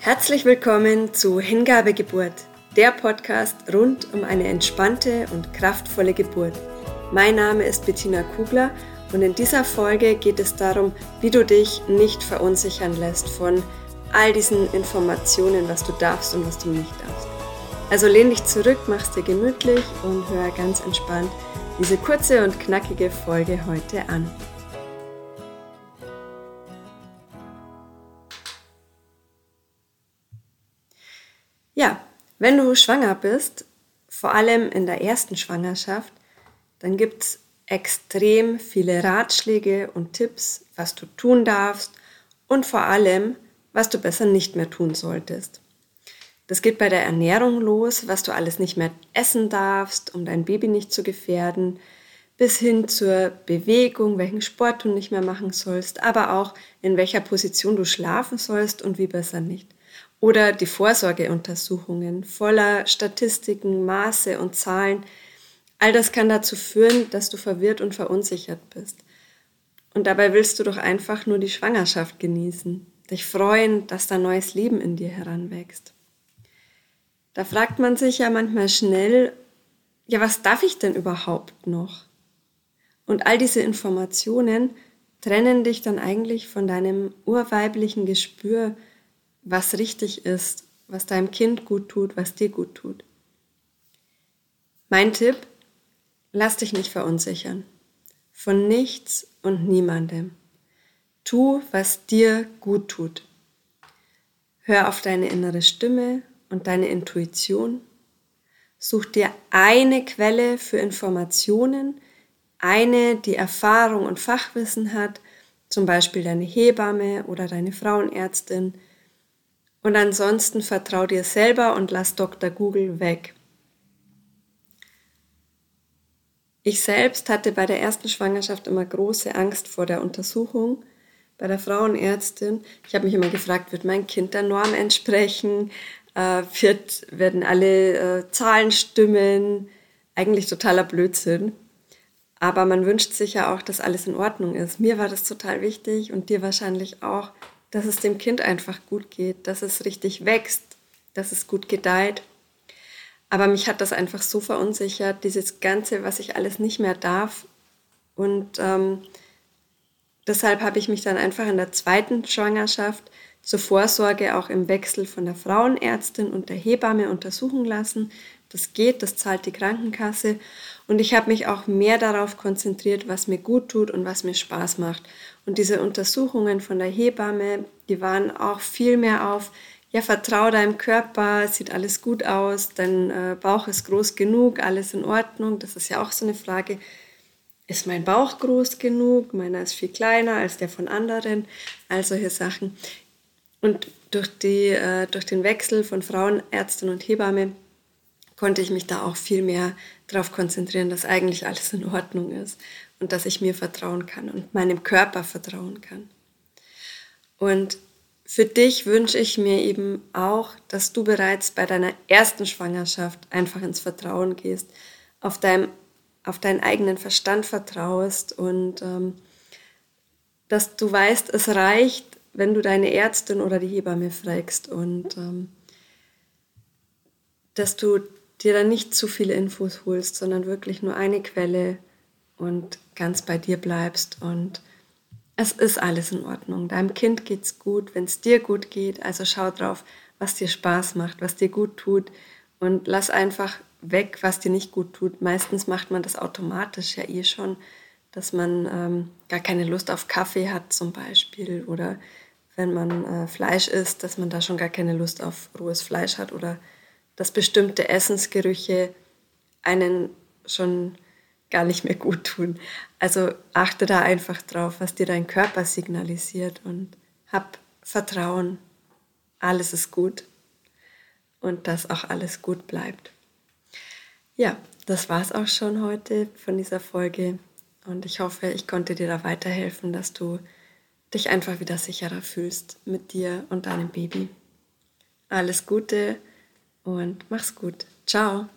Herzlich willkommen zu Hingabegeburt, der Podcast rund um eine entspannte und kraftvolle Geburt. Mein Name ist Bettina Kugler und in dieser Folge geht es darum, wie du dich nicht verunsichern lässt von all diesen Informationen, was du darfst und was du nicht darfst. Also lehn dich zurück, mach's dir gemütlich und hör ganz entspannt diese kurze und knackige Folge heute an. Wenn du schwanger bist, vor allem in der ersten Schwangerschaft, dann gibt es extrem viele Ratschläge und Tipps, was du tun darfst und vor allem, was du besser nicht mehr tun solltest. Das geht bei der Ernährung los, was du alles nicht mehr essen darfst, um dein Baby nicht zu gefährden, bis hin zur Bewegung, welchen Sport du nicht mehr machen sollst, aber auch in welcher Position du schlafen sollst und wie besser nicht. Oder die Vorsorgeuntersuchungen voller Statistiken, Maße und Zahlen. All das kann dazu führen, dass du verwirrt und verunsichert bist. Und dabei willst du doch einfach nur die Schwangerschaft genießen, dich freuen, dass da neues Leben in dir heranwächst. Da fragt man sich ja manchmal schnell, ja, was darf ich denn überhaupt noch? Und all diese Informationen trennen dich dann eigentlich von deinem urweiblichen Gespür, was richtig ist, was deinem Kind gut tut, was dir gut tut. Mein Tipp, lass dich nicht verunsichern. Von nichts und niemandem. Tu, was dir gut tut. Hör auf deine innere Stimme und deine Intuition. Such dir eine Quelle für Informationen, eine, die Erfahrung und Fachwissen hat, zum Beispiel deine Hebamme oder deine Frauenärztin, und ansonsten vertrau dir selber und lass Dr. Google weg. Ich selbst hatte bei der ersten Schwangerschaft immer große Angst vor der Untersuchung bei der Frauenärztin. Ich habe mich immer gefragt, wird mein Kind der Norm entsprechen? Äh, wird, werden alle äh, Zahlen stimmen? Eigentlich totaler Blödsinn. Aber man wünscht sich ja auch, dass alles in Ordnung ist. Mir war das total wichtig und dir wahrscheinlich auch, dass es dem Kind einfach gut geht, dass es richtig wächst, dass es gut gedeiht. Aber mich hat das einfach so verunsichert, dieses Ganze, was ich alles nicht mehr darf. Und ähm, deshalb habe ich mich dann einfach in der zweiten Schwangerschaft zur Vorsorge auch im Wechsel von der Frauenärztin und der Hebamme untersuchen lassen. Das geht, das zahlt die Krankenkasse. Und ich habe mich auch mehr darauf konzentriert, was mir gut tut und was mir Spaß macht. Und diese Untersuchungen von der Hebamme, die waren auch viel mehr auf, ja, vertrau deinem Körper, sieht alles gut aus, dein äh, Bauch ist groß genug, alles in Ordnung. Das ist ja auch so eine Frage. Ist mein Bauch groß genug? Meiner ist viel kleiner als der von anderen. All solche Sachen. Und durch, die, äh, durch den Wechsel von Frauenärztin und Hebamme konnte ich mich da auch viel mehr darauf konzentrieren, dass eigentlich alles in Ordnung ist und dass ich mir vertrauen kann und meinem Körper vertrauen kann. Und für dich wünsche ich mir eben auch, dass du bereits bei deiner ersten Schwangerschaft einfach ins Vertrauen gehst, auf, deinem, auf deinen eigenen Verstand vertraust und ähm, dass du weißt, es reicht, wenn du deine Ärztin oder die Hebamme fragst und ähm, dass du dir dann nicht zu viele Infos holst, sondern wirklich nur eine Quelle und ganz bei dir bleibst und es ist alles in Ordnung. Deinem Kind geht's gut, wenn es dir gut geht. Also schau drauf, was dir Spaß macht, was dir gut tut und lass einfach weg, was dir nicht gut tut. Meistens macht man das automatisch ja eh schon, dass man ähm, gar keine Lust auf Kaffee hat zum Beispiel oder wenn man äh, Fleisch isst, dass man da schon gar keine Lust auf rohes Fleisch hat oder dass bestimmte Essensgerüche einen schon gar nicht mehr gut tun. Also achte da einfach drauf, was dir dein Körper signalisiert und hab Vertrauen. Alles ist gut und dass auch alles gut bleibt. Ja, das war's auch schon heute von dieser Folge und ich hoffe, ich konnte dir da weiterhelfen, dass du dich einfach wieder sicherer fühlst mit dir und deinem Baby. Alles Gute und mach's gut. Ciao.